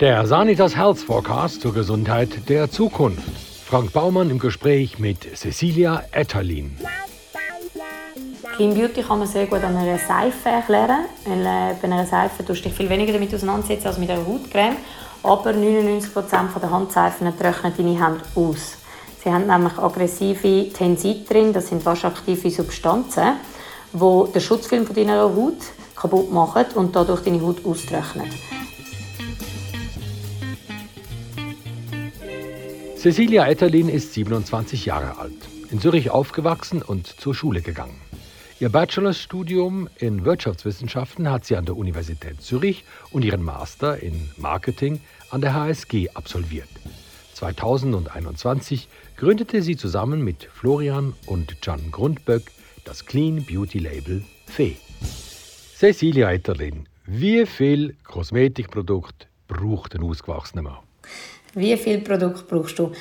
Der Sanitas Health Forecast zur Gesundheit der Zukunft. Frank Baumann im Gespräch mit Cecilia Etterlin. Clean Beauty kann man sehr gut an einer Seife erklären. Weil, äh, bei einer Seife tust du dich viel weniger damit auseinandersetzen als mit einer Hautcreme. Aber 99% der Handseifen trocknen deine Hände aus. Sie haben nämlich aggressive Tensid drin, das sind waschaktive Substanzen, die den Schutzfilm von deiner Haut kaputt machen und dadurch deine Haut austrocknen. Cecilia Etterlin ist 27 Jahre alt, in Zürich aufgewachsen und zur Schule gegangen. Ihr Bachelorstudium in Wirtschaftswissenschaften hat sie an der Universität Zürich und ihren Master in Marketing an der HSG absolviert. 2021 gründete sie zusammen mit Florian und Can Grundböck das Clean Beauty Label Fee. Cecilia Etterlin, wie viel Kosmetikprodukt braucht ein ausgewachsener Mann? Wie viel Produkt brauchst du?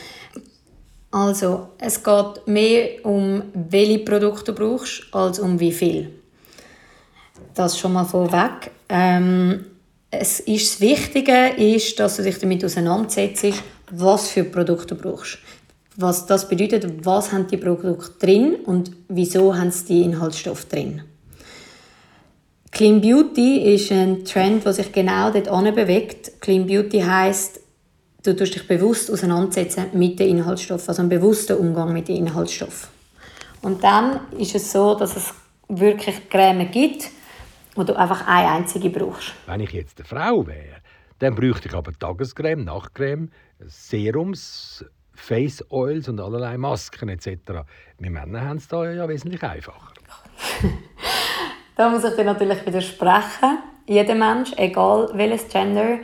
Also, es geht mehr um, welche Produkte du brauchst, als um wie viel. Das schon mal vorweg. Ähm, es ist, das Wichtige ist, dass du dich damit auseinandersetzt, was für Produkte du brauchst. Was das bedeutet, was haben die Produkte drin und wieso haben sie die Inhaltsstoffe drin. Clean Beauty ist ein Trend, der sich genau dort bewegt. Clean Beauty heißt du tust dich bewusst auseinandersetzen mit den Inhaltsstoffen, also einen bewussten Umgang mit den Inhaltsstoffen. Und dann ist es so, dass es wirklich Creme gibt, wo du einfach eine einzige brauchst. Wenn ich jetzt eine Frau wäre, dann bräuchte ich aber Tagescreme, Nachtcreme, Serums, Face Oils und allerlei Masken etc. Wir Männer haben es da ja wesentlich einfacher. da muss ich dir natürlich widersprechen. Jeder Mensch, egal welches Gender,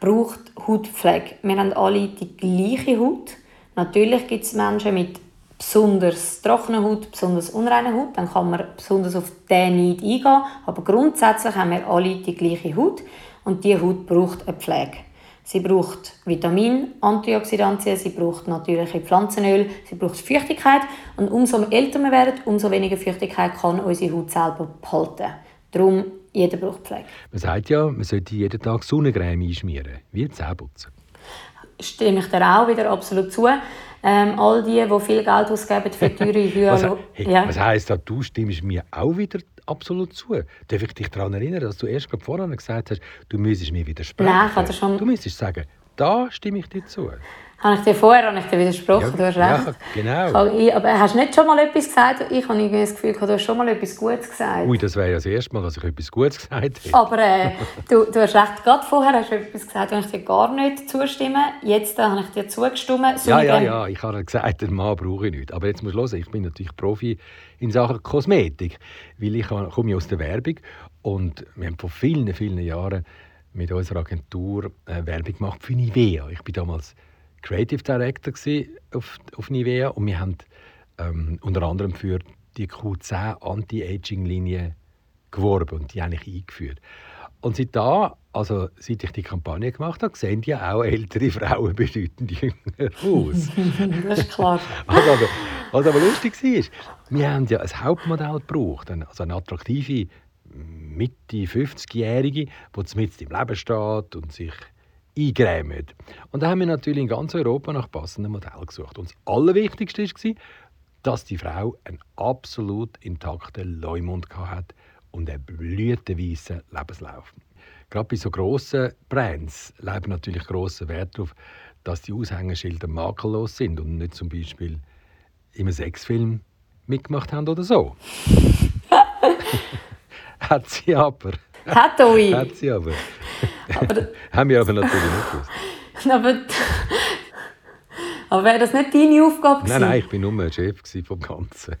braucht Hautpflege. Wir haben alle die gleiche Haut. Natürlich gibt es Menschen mit besonders trockener Haut, besonders unreiner Haut. Dann kann man besonders auf diesen nicht eingehen. Aber grundsätzlich haben wir alle die gleiche Haut. Und diese Haut braucht eine Pflege. Sie braucht Vitamin, Antioxidantien, sie braucht natürliche Pflanzenöl, sie braucht Feuchtigkeit. Und umso älter wir werden, umso weniger Feuchtigkeit kann unsere Haut selber behalten. Darum jeder braucht Pflege. Man sagt ja, man sollte jeden Tag Sonnencreme einschmieren, wie Zähneputzen. Stimme ich dir auch wieder absolut zu. Ähm, all die, die viel Geld ausgeben für teure Hyaluron... was, hey, ja. was heisst das, du stimmst mir auch wieder absolut zu? Darf ich dich daran erinnern, dass du erst vorher gesagt hast, du müsstest mir widersprechen? Nein, ich schon... Du müsstest sagen, da stimme ich dir zu. Habe ich dir vorher habe ich dir widersprochen, ja, du hast recht. Ja, genau. Ich, aber hast du nicht schon mal etwas gesagt? Ich habe das Gefühl, du hast schon mal etwas Gutes gesagt. Ui, das wäre ja das erste Mal, dass ich etwas Gutes gesagt hätte. Aber äh, du, du hast recht, gerade vorher hast du etwas gesagt, wo ich dir gar nicht zustimme. Jetzt äh, habe ich dir zugestimmt. So ja, ja, ja, ich habe gesagt, den Mann brauche ich nicht. Aber jetzt musst du hören, ich bin natürlich Profi in Sachen Kosmetik, weil ich komme aus der Werbung und wir haben vor vielen, vielen Jahren mit unserer Agentur äh, Werbung gemacht für Nivea. Ich bin damals Creative Director auf, auf Nivea und wir haben ähm, unter anderem für die Q10 Anti-Aging-Linie geworben und die eigentlich eingeführt. Und seit da, also seit ich die Kampagne gemacht habe, sehen ja auch ältere Frauen bedeutend jünger aus. das ist klar. was, aber, was aber lustig war, wir haben ja ein Hauptmodell gebraucht, also eine attraktive Mitte 50-Jährige, die mit im Leben steht und sich eingrämen. Und da haben wir natürlich in ganz Europa nach passenden Modellen gesucht. Und das Allerwichtigste war, dass die Frau einen absolut intakten Leumund hatte und einen blütenweißen Lebenslauf. Gerade bei so grossen Brands leben natürlich grossen Wert darauf, dass die Aushängeschilder makellos sind und nicht zum Beispiel in einem Sexfilm mitgemacht haben oder so. Hat sie aber. Hat euch. Hat sie aber. aber Haben wir aber natürlich nicht gewusst. Aber, aber wäre das nicht deine Aufgabe gewesen? Nein, nein, ich war nur Chef vom Ganzen.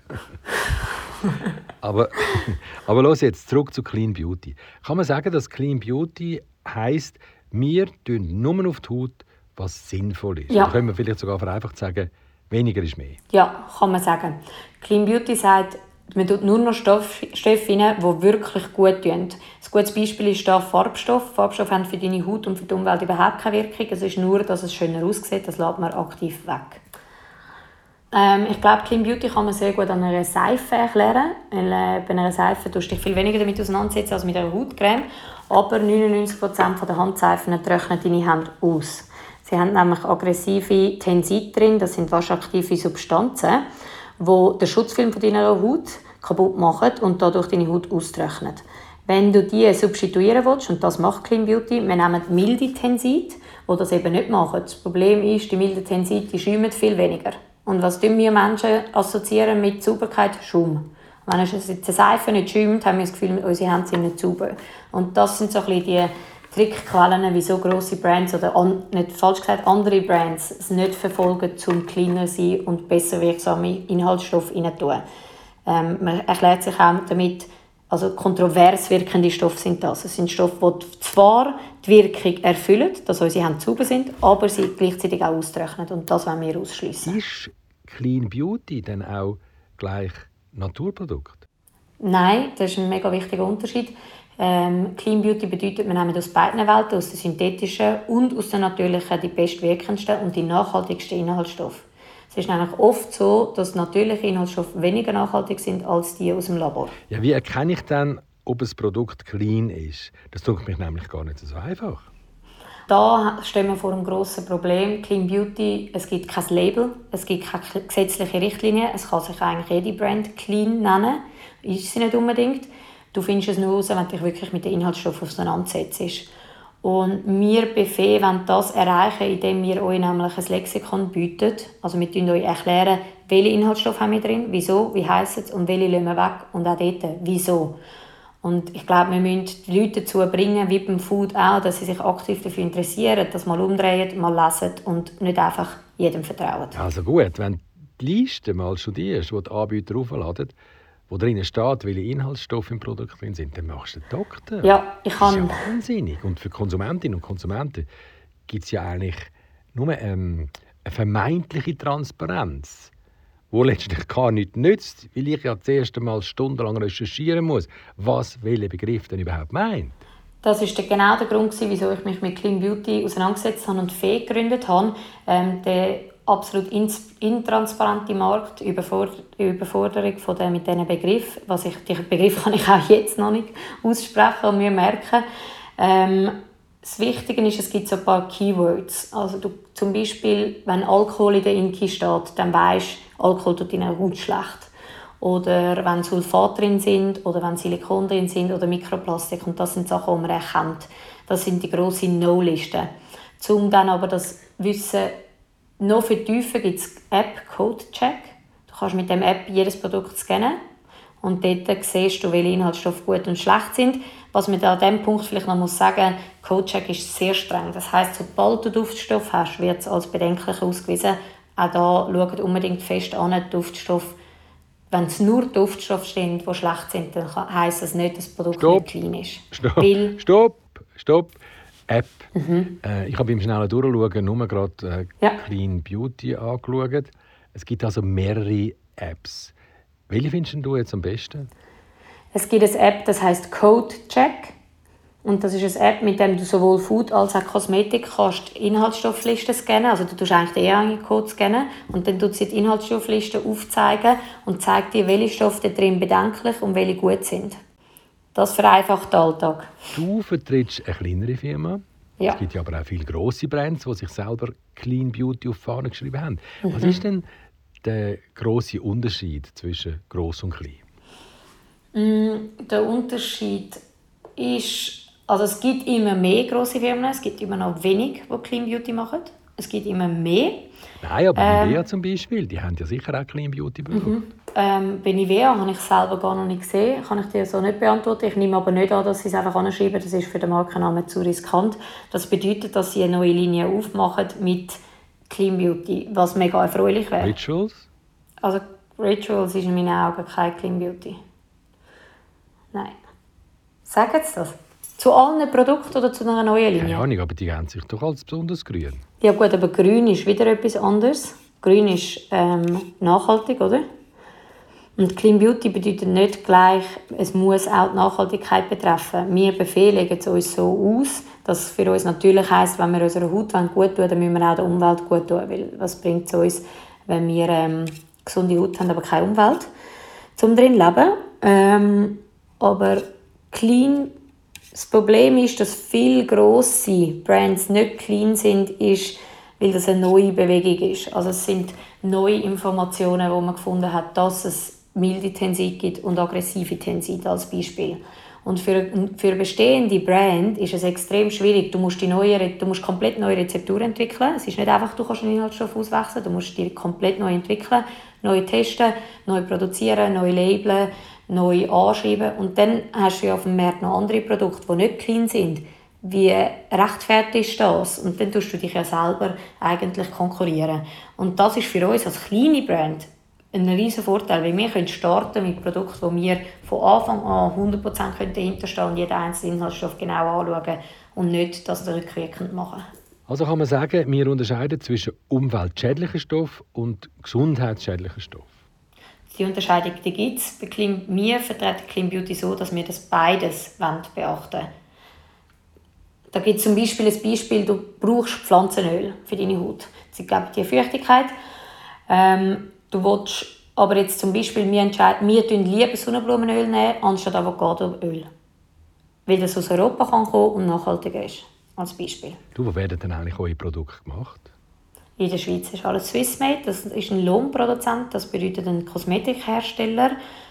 aber, aber los jetzt zurück zu Clean Beauty. Kann man sagen, dass Clean Beauty heisst, wir tun nur auf die Haut, was sinnvoll ist? Ja. Oder können wir vielleicht sogar vereinfacht sagen, weniger ist mehr? Ja, kann man sagen. Clean Beauty sagt, man tut nur noch Stoffe rein, die wirklich gut tun. Ein gutes Beispiel ist da Farbstoff. Farbstoffe haben für deine Haut und für die Umwelt überhaupt keine Wirkung. Es ist nur, dass es schöner aussieht. Das lässt man aktiv weg. Ähm, ich glaube, Clean Beauty kann man sehr gut an einer Seife erklären. Weil, äh, bei einer Seife tust du dich viel weniger damit auseinandersetzen als mit einer Hautcreme. Aber 99% der Handseifen trocknen deine Hände aus. Sie haben nämlich aggressive Tensid drin, das sind waschaktive Substanzen, die den Schutzfilm von deiner Haut kaputt machen und dadurch deine Haut austrocknen. Wenn du die substituieren willst, und das macht Clean Beauty, wir nehmen milde Tensid, die das eben nicht machen. Das Problem ist, die milde Tensid, die schäumen viel weniger. Und was tun wir Menschen assoziieren mit Sauberkeit? Schaum. Wenn es jetzt eine Seife nicht schäumt, haben wir das Gefühl, unsere Hände sind nicht sauber. Und das sind so ein bisschen die Trickquellen, wieso große Brands oder an, nicht falsch gesagt andere Brands es nicht verfolgen, zum cleaner sein und besser wirksame Inhaltsstoffe rein tun. Ähm, man erklärt sich auch damit, also kontrovers wirkende Stoffe sind das. Es sind Stoffe, die zwar die Wirkung erfüllen, dass unsere Hände sauber sind, aber sie gleichzeitig auch austrocknen. Und das wollen wir ausschließen. Ist Clean Beauty dann auch gleich Naturprodukt? Nein, das ist ein mega wichtiger Unterschied. Ähm, Clean Beauty bedeutet, wir nehmen aus beiden Welten, aus der synthetischen und aus der natürlichen, die bestwirkendsten und die nachhaltigsten Inhaltsstoffe. Es ist nämlich oft so, dass natürliche Inhaltsstoffe weniger nachhaltig sind als die aus dem Labor. Ja, wie erkenne ich dann, ob ein Produkt clean ist? Das tut mich nämlich gar nicht so einfach. Da stehen wir vor einem grossen Problem. Clean Beauty, es gibt kein Label, es gibt keine gesetzliche Richtlinie. Es kann sich eigentlich jede Brand clean nennen. Ist sie nicht unbedingt. Du findest es nur raus, wenn du dich wirklich mit den Inhaltsstoffen auseinandersetzt. Und wir Buffet wollen das erreichen, indem wir euch nämlich ein Lexikon bieten. Also wir erklären euch erklären, welche Inhaltsstoffe haben wir drin, wieso, wie heissen es und welche lassen wir weg und auch dort, wieso. Und ich glaube, wir müssen die Leute dazu bringen, wie beim Food auch, dass sie sich aktiv dafür interessieren, das mal umdrehen, mal lesen und nicht einfach jedem vertrauen. Also gut, wenn du die Liste mal studierst, die die Anbieter aufladen, wo drinnen steht, welche Inhaltsstoffe im Produkt drin sind, dann machst du den Doktor. Ja, ich kann. Das ist ja wahnsinnig. Und für Konsumentinnen und Konsumenten gibt es ja eigentlich nur ähm, eine vermeintliche Transparenz, wo letztlich gar nichts nützt, weil ich ja zuerst einmal stundenlang recherchieren muss, was welcher Begriff denn überhaupt meint. Das ist genau der Grund, wieso ich mich mit Clean Beauty auseinandergesetzt habe und Fee gegründet habe. Ähm, der absolut intransparente Markt, Überforderung von der, mit diesen Begriffen. Was ich, die Begriffe kann ich auch jetzt noch nicht aussprechen und mir merken. Ähm, das Wichtige ist, es gibt so ein paar Keywords. Also du, zum Beispiel, wenn Alkohol in der Inki steht, dann weisst du, Alkohol tut deiner Haut schlecht. Oder wenn Sulfat drin sind, oder wenn Silikon drin sind, oder Mikroplastik. Und das sind Sachen, die man erkennt. Das sind die grossen No-Listen. Um dann aber das Wissen noch vertiefen gibt es App CodeCheck. Du kannst mit dem App jedes Produkt scannen und dort siehst du, welche Inhaltsstoffe gut und schlecht sind. Was man an diesem Punkt vielleicht noch muss sagen CodeCheck ist sehr streng. Das heißt, sobald du Duftstoff hast, wird es als bedenklich ausgewiesen. Auch da schaut unbedingt fest an, Duftstoff. Wenn es nur Duftstoffe sind, die schlecht sind, dann heisst das nicht, dass das Produkt Stopp. nicht clean ist. Stopp, Weil stopp, stopp. App. Mhm. Äh, ich habe beim schnellen Durchschauen nur gerade äh, ja. Clean Beauty angeschaut. Es gibt also mehrere Apps. Welche findest du jetzt am besten? Es gibt eine App, das heißt Code Check. Und das ist eine App, mit der du sowohl Food als auch Kosmetik kannst Inhaltsstofflisten scannen. Also du tust eigentlich den EAN-Code scannen und dann tut sie die Inhaltsstoffliste aufzeigen und zeigt dir, welche Stoffe drin bedenklich und welche gut sind. Das vereinfacht den Alltag. Du vertrittst eine kleinere Firma. Ja. Es gibt ja aber auch viele grosse Brands, die sich selber Clean Beauty auf Fahne geschrieben haben. Mhm. Was ist denn der große Unterschied zwischen gross und klein? Mm, der Unterschied ist, also es gibt immer mehr große Firmen, es gibt immer noch wenig, die Clean Beauty machen. Es gibt immer mehr. Nein, aber ähm, Nivea zum Beispiel, die haben ja sicher auch Clean Beauty Produkte. Mhm. Ähm, bei Nivea habe ich selber gar noch nicht gesehen, kann ich dir so nicht beantworten. Ich nehme aber nicht an, dass sie es einfach anschreiben, das ist für den Markennamen zu riskant. Das bedeutet, dass sie eine neue Linie aufmachen mit Clean Beauty, was mega erfreulich wäre. Rituals? Also Rituals ist in meinen Augen kein Clean Beauty. Nein. Sagen Sie das? Zu allen Produkten oder zu einer neuen Linie? Keine Ahnung, aber die haben sich doch als besonders grün. Ja gut, aber grün ist wieder etwas anderes. Grün ist ähm, nachhaltig, oder? Und Clean Beauty bedeutet nicht gleich, es muss auch die Nachhaltigkeit betreffen. Wir befehlen es uns so aus, dass es für uns natürlich heisst, wenn wir unserer Haut gut tun dann müssen wir auch der Umwelt gut tun. Weil was bringt es uns, wenn wir ähm, gesunde Haut haben, aber keine Umwelt zum drin leben. Ähm, aber clean, das Problem ist, dass viele grosse Brands nicht clean sind, ist, weil das eine neue Bewegung ist. Also es sind neue Informationen, wo man gefunden hat, dass es milde Tensit gibt und aggressive Tensit als Beispiel. Und für, für bestehende Brand ist es extrem schwierig. Du musst, die neue, du musst komplett neue Rezepturen entwickeln. Es ist nicht einfach, du kannst einen Inhaltsstoff auswechseln. Du musst die komplett neu entwickeln, neu testen, neu produzieren, neu labeln, neu anschreiben. Und dann hast du ja auf dem Markt noch andere Produkte, die nicht clean sind. Wie rechtfertigst du das? Und dann tust du dich ja selber eigentlich konkurrieren. Und das ist für uns als kleine Brand ein riesen Vorteil, weil wir können starten mit Produkten, wo wir von Anfang an 100% dahinterstehen und jeden einzelnen Inhaltsstoff genau anschauen und nicht das rückwirkend machen. Also kann man sagen, wir unterscheiden zwischen umweltschädlichen Stoff und gesundheitsschädlichen Stoff. Die Unterscheidung die gibt es. Wir vertreten Clean Beauty so, dass wir das beides beachten wollen. Da gibt es zum Beispiel ein Beispiel, du brauchst Pflanzenöl für deine Haut. Sie geben dir Feuchtigkeit. Ähm, Du willst aber jetzt zum Beispiel, wir entscheiden, wir nehmen lieber Sonnenblumenöl nehmen, anstatt Avocadoöl. Weil das aus Europa kann kommen und nachhaltiger ist. Als Beispiel. Du, wo werden denn eigentlich eure Produkte gemacht? In der Schweiz ist alles Swissmade. Das ist ein Lohnproduzent, das bedeutet ein Kosmetikhersteller.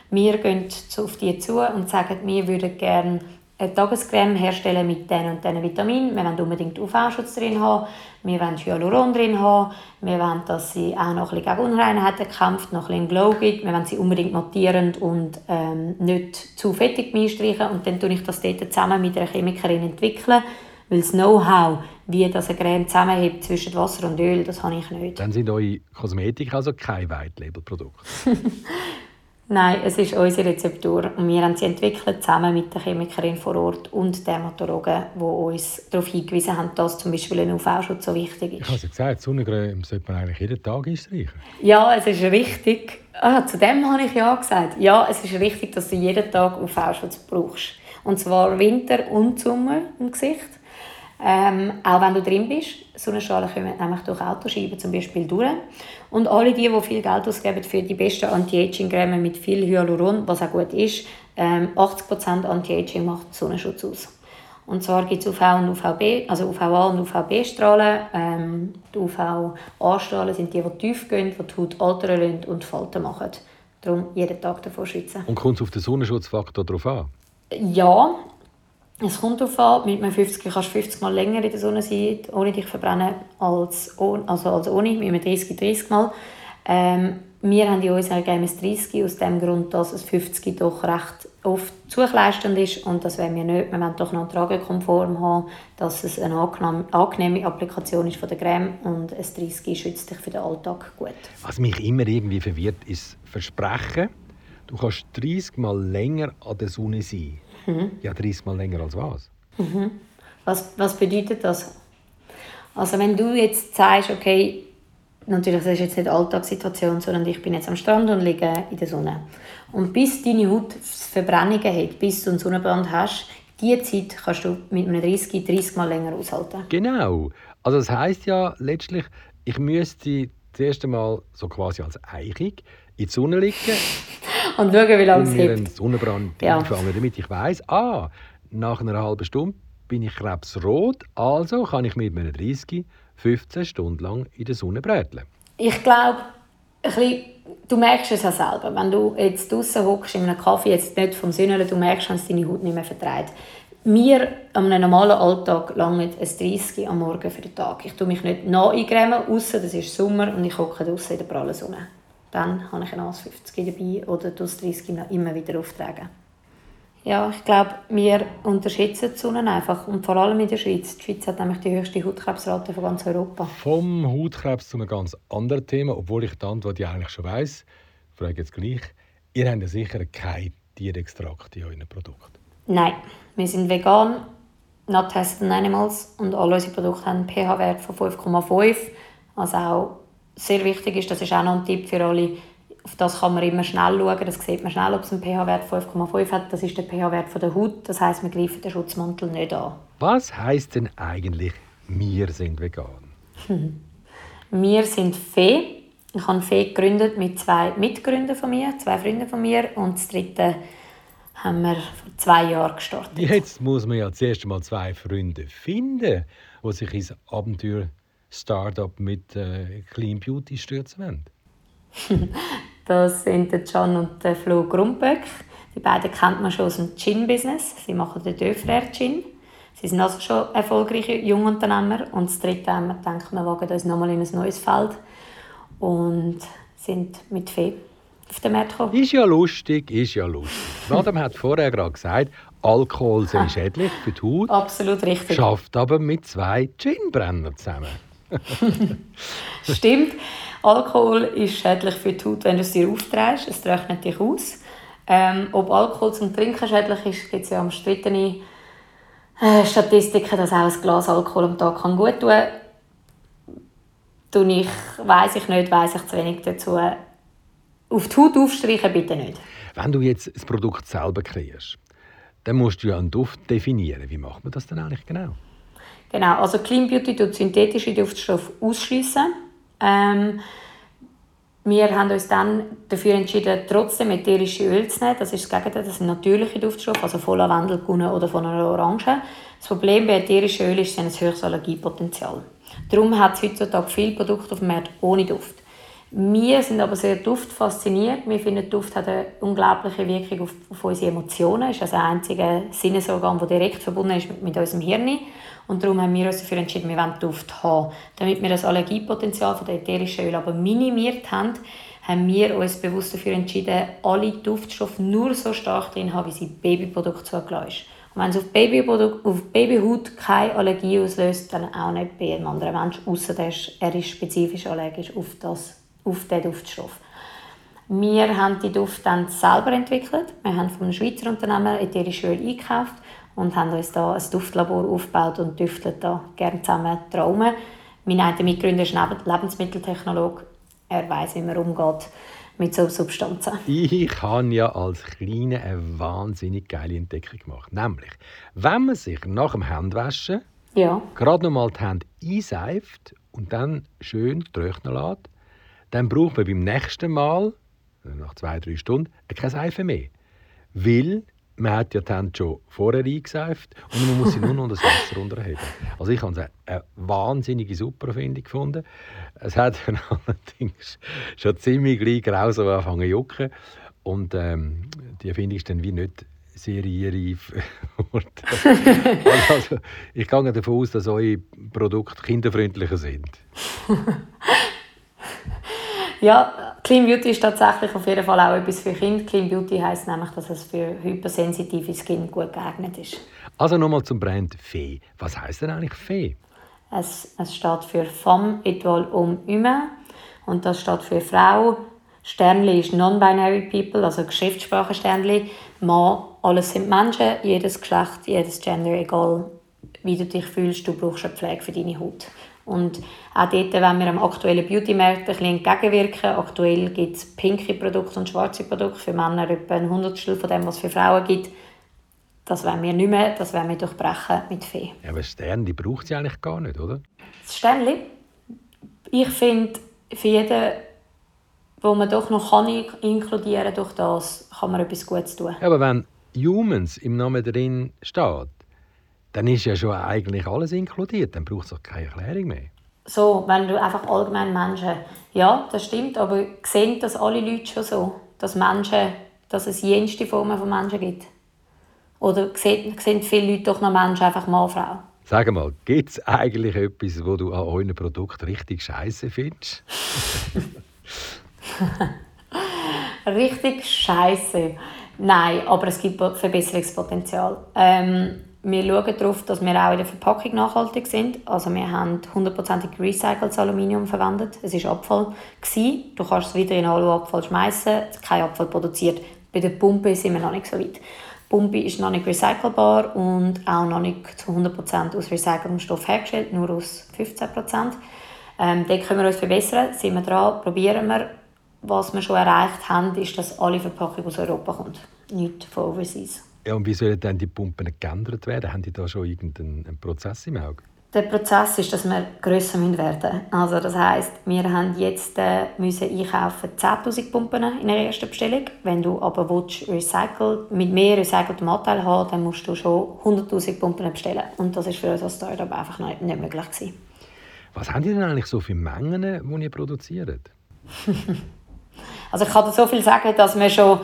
Wir gehen auf die zu und sagen, wir würden gerne eine Tagescreme herstellen mit diesen und diesen Vitaminen. Wir wollen unbedingt UV-Schutz drin haben. Wir wollen Hyaluron drin haben. Wir wollen, dass sie auch noch ein bisschen gegen Unreinheiten kämpft, noch ein bisschen Glow gibt. Wir wollen sie unbedingt mattierend und ähm, nicht zu fettig streichen. Und dann tue ich das dort zusammen mit einer Chemikerin entwickeln. Weil das Know-how, wie das eine Creme zusammenhebt zwischen Wasser und Öl, das habe ich nicht. Dann sind eure Kosmetik also kein White-Label-Produkt? Nein, es ist unsere Rezeptur und wir haben sie entwickelt zusammen mit der Chemikerin vor Ort und Dermatologen, die uns darauf hingewiesen haben, dass zum Beispiel ein UV-Schutz so wichtig ist. Ich habe es gesagt, Sonnencreme sollte man eigentlich jeden Tag einstreichen. Ja, es ist richtig. Ah, zu dem habe ich ja gesagt. Ja, es ist richtig, dass du jeden Tag UV-Schutz brauchst. Und zwar Winter und Sommer im Gesicht. Ähm, auch wenn du drin bist. Sonnenstrahlen kommen nämlich durch Autoscheiben zum Beispiel durch. Und alle die, die viel Geld ausgeben für die besten Anti-Aging-Creme mit viel Hyaluron, was auch gut ist, ähm, 80% Anti-Aging macht Sonnenschutz aus. Und zwar gibt es UV und UVB, also UVA und UVB-Strahlen. Ähm, die UVA-Strahlen sind die, die tief gehen, die die Haut altern lassen und Falten machen. Darum jeden Tag davor schützen. Und kommt es auf den Sonnenschutzfaktor drauf an? Ja, es kommt darauf an, mit einem 50 kannst du 50 Mal länger in der Sonne sein, ohne dich verbrennen, als, also als ohne, mit einem 30 30 Mal. Ähm, wir haben in unserer Game 30 aus dem Grund, dass es 50 doch recht oft zugeleistend ist und das wollen wir nicht. Wir wollen doch noch tragekonform haben, dass es eine angenehme Applikation ist von der Creme und ein 30 schützt dich für den Alltag gut. Was mich immer irgendwie verwirrt, ist Versprechen, du kannst 30 Mal länger an der Sonne sein. Mhm. Ja, 30 Mal länger als was? Mhm. was? Was bedeutet das? Also wenn du jetzt sagst, okay, natürlich, das ist jetzt nicht Alltagssituation, sondern ich bin jetzt am Strand und liege in der Sonne. Und bis deine Haut Verbrennungen hat, bis du einen Sonnenbrand hast, diese Zeit kannst du mit einem 30, 30 Mal länger aushalten. Genau. Also das heißt ja letztlich, ich müsste das erste Mal so quasi als Eichig in die Sonne liegen und schauen, wie lange es gibt. einen Sonnenbrand ja. einfangen, damit ich weiß, ah, nach einer halben Stunde bin ich krebsrot, also kann ich mit einem 30 15 Stunden lang in der Sonne bräteln. Ich glaube, du merkst es ja selber, wenn du jetzt draußen hockst in einem Kaffee, jetzt nicht vom Sünneln, du merkst, dass deine Haut nicht mehr vertreibt. Mir am normalen Alltag lange ein 30 am Morgen für den Tag. Ich tue mich nicht nah eingrämen, außer das ist Sommer und ich hocke draußen in der prallen Sonne dann habe ich ein AS50 dabei oder das 30 immer wieder auftragen. Ja, ich glaube, wir unterschätzen die Sonne einfach und vor allem in der Schweiz. Die Schweiz hat nämlich die höchste Hautkrebsrate von ganz Europa. Vom Hautkrebs zu einem ganz anderen Thema, obwohl ich die Antwort ja eigentlich schon weiss. Ich frage jetzt gleich. Ihr habt ja sicher keinen Tierextrakt in euren Produkten. Nein, wir sind vegan, not tested animals und alle unsere Produkte haben einen pH-Wert von 5,5. Also auch sehr wichtig ist, das ist auch noch ein Tipp für alle, auf das kann man immer schnell schauen, das sieht man schnell, ob es einen pH-Wert 5,5 hat, das ist der pH-Wert der Haut, das heißt, man greift den Schutzmantel nicht an. Was heißt denn eigentlich, wir sind vegan? wir sind Fee, Ich habe Fee gegründet mit zwei Mitgründern von mir, zwei Freunden von mir und das dritte haben wir vor zwei Jahren gestartet. Jetzt muss man ja zuerst mal zwei Freunde finden, die sich ins Abenteuer Startup mit äh, Clean Beauty stürzen wollen. das sind der Can und der Flo Grumböck. Die beiden kennt man schon aus dem Gin-Business. Sie machen den Döfler Gin. Sie sind also schon erfolgreiche Jungunternehmer. Und das dritte haben wir gedacht, wir wagen uns nochmal in ein neues Feld und sind mit Fee auf den Markt gekommen. Ist ja lustig, ist ja lustig. Madame hat vorher gerade gesagt, Alkohol sei schädlich für die Haut. Absolut richtig. Schafft aber mit zwei Ginbrennern zusammen. Stimmt. Alkohol ist schädlich für die Haut, wenn du es dir aufträgst. Es trocknet dich aus. Ähm, ob Alkohol zum Trinken schädlich ist, gibt es ja umstrittene äh, Statistiken, dass auch ein Glas Alkohol am Tag kann gut tun kann. ich, weiss ich nicht, weiss ich zu wenig dazu. Auf die Haut aufstreichen bitte nicht. Wenn du jetzt das Produkt selber kreierst, dann musst du ja einen Duft definieren. Wie macht man das denn eigentlich genau? Genau, also Clean Beauty tut synthetische Duftstoffe ausschließen. Ähm, wir haben uns dann dafür entschieden, trotzdem ätherische Öl zu nehmen. Das ist das Gegenteil, das sind natürliche Duftstoffe, also von Lavendelkunde oder von einer Orange. Das Problem bei ätherischen Öl ist, sie haben ein höheres Allergiepotenzial. Darum hat es heutzutage viele Produkte auf dem Markt ohne Duft. Wir sind aber sehr duftfasziniert. Wir finden, Duft hat eine unglaubliche Wirkung auf, auf unsere Emotionen. Es ist also ein einziger Sinnesorgan, das direkt verbunden ist mit, mit unserem Hirn. Und darum haben wir uns dafür entschieden, wir wollen Duft haben. Damit wir das Allergiepotenzial von der ätherischen Öl aber minimiert haben, haben wir uns bewusst dafür entschieden, alle Duftstoffe nur so stark drin haben, wie sie Babyprodukt zugelassen ist. Und wenn es auf, Babyprodukt, auf Babyhaut keine Allergie auslöst, dann auch nicht bei einem anderen Menschen, außer er ist spezifisch allergisch auf, das, auf den Duftstoff. Wir haben die Duft dann selber entwickelt. Wir haben vom Schweizer Unternehmen ätherische Öl eingekauft und haben uns da ein Duftlabor aufgebaut und düfteln da gerne zusammen Traumen. Mein einer Mitgründer ist Lebensmitteltechnologe. Er weiß, wie man umgeht mit so Substanzen. Ich habe ja als Kleine eine wahnsinnig geile Entdeckung gemacht. Nämlich, wenn man sich nach dem Handwaschen ja. gerade noch mal die Hände einseift und dann schön trocknen lässt, dann braucht man beim nächsten Mal, nach zwei, drei Stunden, keine Seife mehr. Weil man hat ja die Hände schon vorher eingeseift und man muss sie nur noch das Wasser runterheben. Also ich habe es eine wahnsinnige Supererfindung gefunden. Es hat allerdings schon ziemlich gleich grausam angefangen zu jucken und ähm, die Erfindung ist dann wie nicht seriereif also, ich gehe davon aus, dass eure Produkte kinderfreundlicher sind. Ja, Clean Beauty ist tatsächlich auf jeden Fall auch etwas für Kinder. Clean Beauty heisst nämlich, dass es für hypersensitive Skin gut geeignet ist. Also nochmal zum Brand Fee. Was heisst denn eigentlich Fee? Es, es steht für Femme Etoile Homme Humain und das steht für Frau. Sternli ist Non-Binary People, also Geschäftssprache Sternli. Mann, alles sind Menschen, jedes Geschlecht, jedes Gender, egal wie du dich fühlst, du brauchst eine Pflege für deine Haut. Und auch dort wollen wir am aktuellen Beauty-Markt ein bisschen entgegenwirken. Aktuell gibt es pinke Produkte und schwarze Produkte. Für Männer etwa ein Hundertstel von dem, was es für Frauen gibt. Das wollen wir nicht mehr, das wollen wir durchbrechen mit Fee. Ja, aber Stern, die braucht sie eigentlich gar nicht, oder? Das Sternli? Ich finde, für jeden, wo man doch noch kann inkludieren durch das, kann man etwas Gutes tun. Ja, aber wenn Humans im Namen drin steht, dann ist ja schon eigentlich alles inkludiert. Dann braucht es auch keine Erklärung mehr. So, wenn du einfach allgemein Menschen... Ja, das stimmt, aber sehen das alle Leute schon so? Dass Menschen, dass es jenste Formen von Menschen gibt? Oder sehen, sehen viele Leute doch noch Menschen einfach Mann, Frau? Sag mal, gibt es eigentlich etwas, wo du an euren Produkt richtig scheiße findest? richtig scheiße. Nein, aber es gibt Verbesserungspotenzial. Ähm, wir schauen darauf, dass wir auch in der Verpackung nachhaltig sind. Also wir haben 100% recyceltes Aluminium verwendet. Es war Abfall. Gewesen. Du kannst es wieder in Aluabfall schmeißen. kein Abfall produziert. Bei der Pumpe sind wir noch nicht so weit. Die Pumpe ist noch nicht recycelbar und auch noch nicht zu 100% aus recyceltem Stoff hergestellt, nur aus 15%. Ähm, dort können wir uns verbessern, sind wir dran, probieren wir. Was wir schon erreicht haben, ist, dass alle Verpackung aus Europa kommt, nicht von overseas. Ja, und wie sollen dann die Pumpen geändert werden? Haben die da schon irgendeinen Prozess im Auge? der Prozess ist, dass wir grösser werden müssen. Also das heisst, wir haben jetzt äh, müssen einkaufen 10'000 Pumpen in der ersten Bestellung. Wenn du aber willst, recycelt, mit mehr recyceltem Anteil haben dann musst du schon 100'000 Pumpen bestellen. Und das ist für uns als Startup einfach nicht, nicht möglich gewesen. Was haben die denn eigentlich so für Mengen, die ihr produziert? also ich kann dir so viel sagen, dass wir schon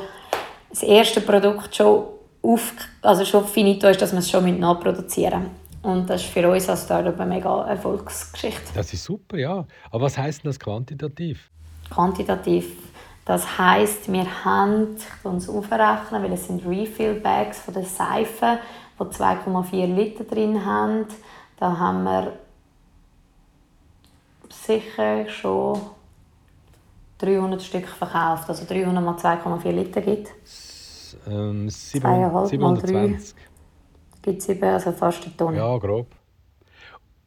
das erste Produkt schon auf, also schon finito ist, dass wir es schon nachproduzieren müssen. Und das ist für uns als Startup eine mega Erfolgsgeschichte. Das ist super, ja. Aber was heisst denn das quantitativ? Quantitativ. Das heisst, wir haben, ich es aufrechnen, weil es sind Refill-Bags von der Seife, die 2,4 Liter drin haben. Da haben wir sicher schon 300 Stück verkauft. Also 300 mal 2,4 Liter gibt. Ähm, 720 gibt es also fast eine Tonne. Ja, grob.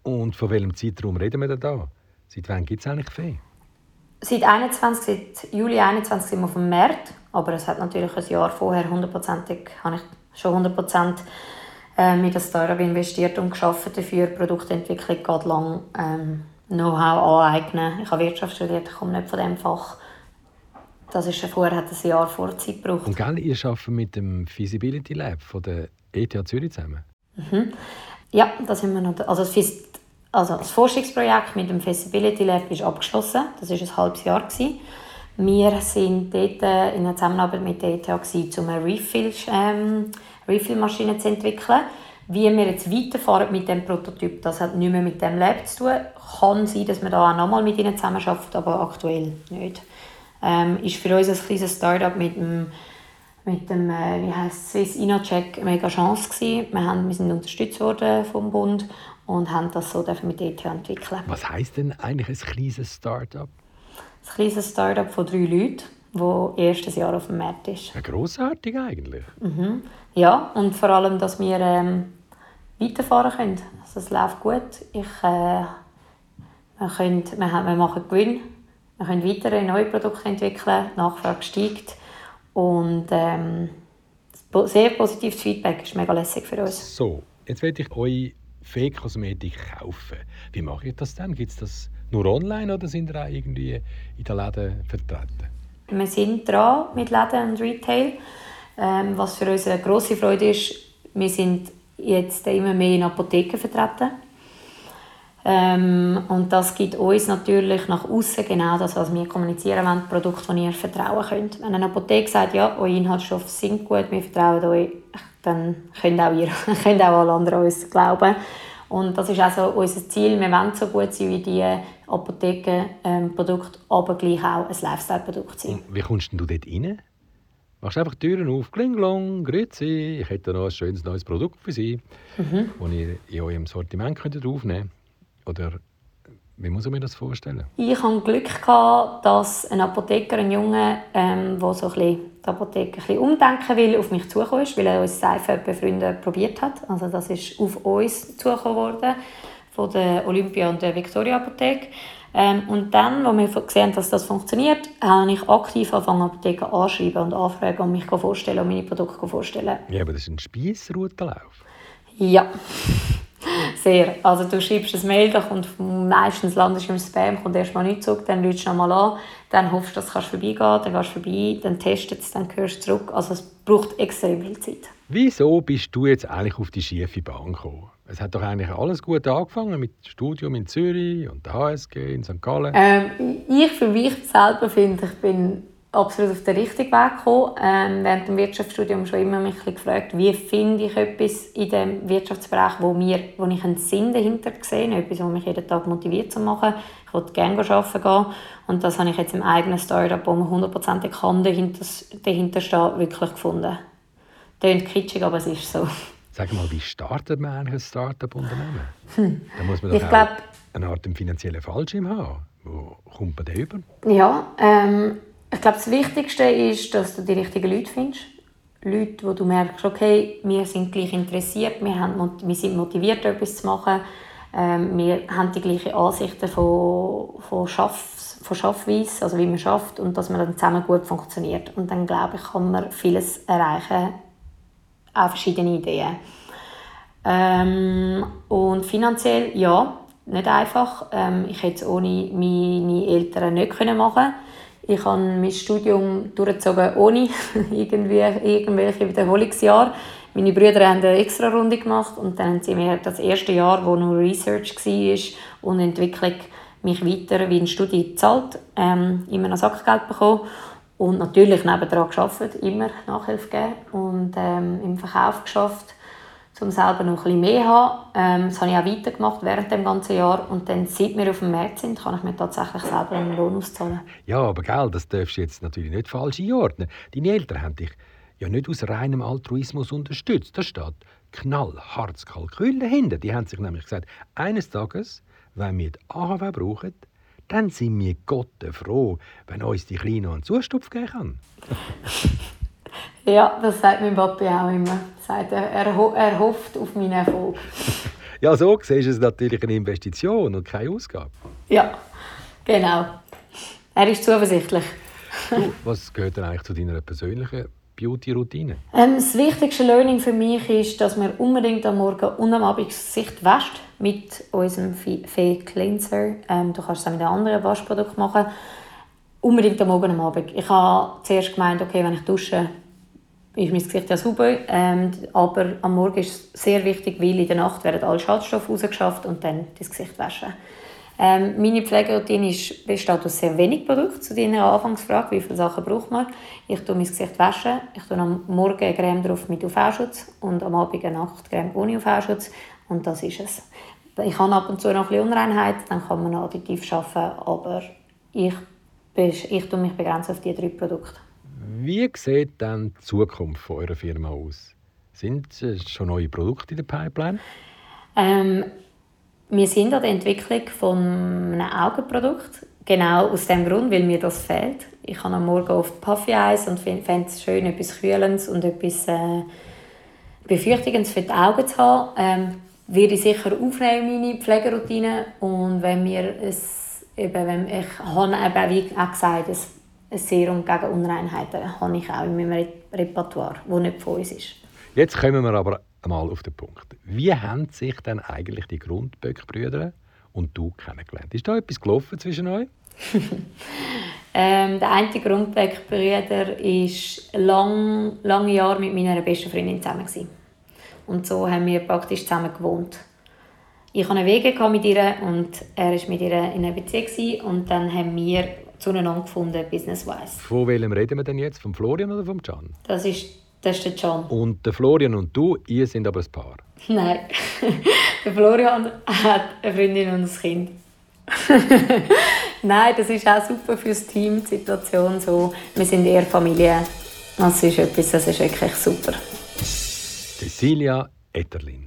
Und von welchem Zeitraum reden wir denn da? Seit wann gibt es eigentlich Kaffee? Seit, 21, seit Juli 2021 sind wir auf dem Markt, aber es hat natürlich ein Jahr vorher hundertprozentig, habe ich schon 100% äh, mit der Startup investiert und geschafft dafür. Produktentwicklung geht lang ähm, Know-how aneignen. Ich habe Wirtschaft studiert, ich komme nicht von dem Fach. Das ist vorher hat ein Jahr vor Zeit gebraucht. Und gell, ihr arbeitet mit dem Feasibility Lab von der ETH Zürich zusammen? Mhm. Ja, das haben wir noch. Also das, also das Forschungsprojekt mit dem Feasibility Lab ist abgeschlossen. Das war ein halbes Jahr. Gewesen. Wir waren dort äh, in der Zusammenarbeit mit der ETH, gewesen, um eine Refill-Maschine ähm, Refill zu entwickeln. Wie wir jetzt weiterfahren mit dem Prototyp, das hat nichts mehr mit dem Lab zu tun. Kann sein, dass wir da auch nochmal mit ihnen zusammenarbeiten, aber aktuell nicht. Ähm, ist für uns ein kleines Startup mit dem mit dem äh, wie heißt Swiss InnoCheck eine mega Chance gewesen. Wir, haben, wir sind unterstützt worden vom Bund und haben das so mit ETH entwickeln. Was heißt denn eigentlich ein kleines Startup? Ein kleines Startup von drei Leuten, das erstes Jahr auf dem Markt ist. Ja, grossartig eigentlich. Mhm. Ja, und vor allem, dass wir ähm, weiterfahren können. Also es läuft gut. Ich, äh, wir, können, wir, wir machen Gewinn. Wir können weitere neue Produkte entwickeln. Die Nachfrage steigt. Und ähm, sehr positives Feedback ist mega lässig für uns. So, jetzt werde ich eure Fake-Kosmetik kaufen. Wie mache ich das dann? Gibt es das nur online oder sind ihr auch irgendwie in den Läden vertreten? Wir sind dran mit Läden und Retail. Ähm, was für uns eine grosse Freude ist, wir sind jetzt immer mehr in Apotheken vertreten. Ähm, und das gibt uns natürlich nach außen genau das, was wir kommunizieren wollen, Produkte, die ihr vertrauen könnt. Wenn eine Apotheke sagt, ja, eure Inhaltsstoffe sind gut, wir vertrauen euch, dann können auch ihr, können auch alle anderen uns glauben. Und das ist also unser Ziel. Wir wollen so gut sein wie die Apothekenprodukte, ähm, aber gleich auch ein Lifestyle-Produkt sein. Und wie kommst du dort rein? Machst einfach die Türen auf, klinglong, grüezi, ich hätte noch ein schönes neues Produkt für Sie, mhm. das ihr in eurem Sortiment könnt aufnehmen könnt. Oder wie muss ich mir das vorstellen? Ich hatte Glück, gehabt, dass ein Apotheker, ein Junge, ähm, der so ein bisschen die Apotheke ein bisschen umdenken will, auf mich zugekommen ist, weil er uns Seife bei Freunden probiert hat. Also das ist auf uns zugekommen worden, von der Olympia und der Victoria Apotheke. Ähm, und dann, als wir gesehen haben, dass das funktioniert, habe ich aktiv angefangen, Apotheken anschreiben und anfragen und mich vorstellen und meine Produkte vorstellen. Ja, aber das ist ein Spiessroutenlauf. Ja. Sehr. Also du schreibst ein Mail, da kommt meistens landest du im Spam, kommt erst mal nicht zurück, dann rufst du mal an, dann hoffst du, dass du vorbeigehen kannst, dann gehst du vorbei, dann testest es, dann hörst du zurück. Also es braucht extrem viel Zeit. Wieso bist du jetzt eigentlich auf die schiefe Bahn gekommen? Es hat doch eigentlich alles gut angefangen mit dem Studium in Zürich und der HSG in St. Gallen. Ähm, ich für mich selber finde, ich bin absolut auf den richtigen Weg gekommen. Ähm, während dem Wirtschaftsstudium schon immer mich gefragt, wie finde ich etwas in dem Wirtschaftsbereich, wo, mir, wo ich einen Sinn dahinter sehe, etwas, was mich jeden Tag motiviert zu machen. Ich wollte gerne arbeiten gehen und das habe ich jetzt im eigenen Startup, wo man hundertprozentig kann dahinter, dahinter stehen, wirklich gefunden. Klingt kitschig, aber es ist so. Sag mal, wie startet man eigentlich ein Startup-Unternehmen? Hm. Da muss man doch ich glaub, eine Art finanziellen Fallschirm haben. Wo kommt man da über? Ja, ähm, ich glaube, das Wichtigste ist, dass du die richtigen Leute findest. Leute, wo du merkst, okay, wir sind gleich interessiert, wir, haben, wir sind motiviert, etwas zu machen. Ähm, wir haben die gleichen Ansichten von, von, Schaff, von Schaffweise, also wie man schafft und dass man dann zusammen gut funktioniert. Und dann, glaube ich, kann man vieles erreichen, auch verschiedene Ideen. Ähm, und finanziell, ja, nicht einfach. Ähm, ich hätte es ohne meine Eltern nicht können machen Ich habe mein Studium durchgezogen ohne irgendwie, irgendwelche Wiederholungsjahre. Meine Brüder haben eine extra Runde gemacht und dann haben sie mir das erste Jahr, wo nur Research war und Entwicklung, mich weiter wie ein Studium gezahlt, ähm, immer noch Sackgeld bekommen und natürlich nebenan gearbeitet, immer Nachhilfe gegeben und ähm, im Verkauf geschafft um selber noch ein bisschen mehr zu haben. Ähm, das habe ich auch weitergemacht während dem ganzen Jahr. Und dann, seit wir auf dem März sind, kann ich mir tatsächlich selber einen Lohn auszahlen. Ja, aber gell, das darfst du jetzt natürlich nicht falsch einordnen. Deine Eltern haben dich ja nicht aus reinem Altruismus unterstützt. Da steht knallhartes Kalkül dahinter. Die haben sich nämlich gesagt, eines Tages, wenn wir die AHW brauchen, dann sind wir Gott froh, wenn uns die Kleine einen Zustupf geben kann. Ja, das sagt mein Papi auch immer. Sagt er, er, er hofft auf meinen Erfolg. Ja, so siehst du es natürlich eine Investition und keine Ausgabe. Ja, genau. Er ist zuversichtlich. Du, was gehört denn eigentlich zu deiner persönlichen Beauty-Routine? Ähm, das wichtigste Learning für mich ist, dass man unbedingt am Morgen und am Abend das Gesicht wäscht mit unserem Fee Cleanser. Ähm, du kannst es auch mit einem anderen Waschprodukt machen. Unbedingt am Morgen und am Abend. Ich habe zuerst gemeint, okay, wenn ich dusche, ist mein Gesicht ja super, ähm, aber am Morgen ist es sehr wichtig, weil in der Nacht werden alle Schadstoffe rausgeschafft und dann das Gesicht waschen. Ähm, meine Pflegeroutine ist, besteht aus sehr wenig Produkten. Zu deiner Anfangsfrage, wie viele Sachen braucht man? Ich tue mein Gesicht waschen. Ich tue am Morgen eine Creme drauf mit UV-Schutz und am Abend eine Nachtcreme ohne UV-Schutz. Und das ist es. Ich habe ab und zu noch ein Unreinheit, dann kann man additiv arbeiten, aber ich, ich tue mich begrenzen auf diese drei Produkte. Wie sieht dann die Zukunft von eurer Firma aus? Sind schon neue Produkte in der Pipeline? Ähm, wir sind an der Entwicklung von einem Augenprodukt. Genau aus dem Grund, weil mir das fehlt. Ich habe am Morgen oft Puffy Eyes und fände es schön, etwas Kühlendes und etwas äh, Befürchtigendes für die Augen zu haben. Ähm, werde ich sicher aufnehmen, meine Pflegeroutine. Und wenn wir es, eben, wenn ich habe eben, wie auch gesagt, es ein Serum gegen Unreinheiten habe ich auch in meinem Repertoire, das nicht von uns ist. Jetzt kommen wir aber einmal auf den Punkt. Wie haben sich denn eigentlich die Grundböck-Brüder und du kennengelernt? Ist da etwas gelaufen zwischen euch? ähm, der eine Grundböck-Brüder war lang, lange Jahre mit meiner besten Freundin zusammen. Und so haben wir praktisch zusammen gewohnt. Ich hatte einen Weg mit ihr und er war mit ihr in einer Beziehung. Und dann haben wir zueinander gefunden, business-wise. Von welchem reden wir denn jetzt? Vom Florian oder vom Can? Das ist, das ist der Can. Und der Florian und du, ihr sind aber ein Paar? Nein, der Florian hat eine Freundin und ein Kind. Nein, das ist auch super fürs Team, die Situation so. Wir sind eher Familie. Das ist etwas, das ist wirklich super. Cecilia Etterlin.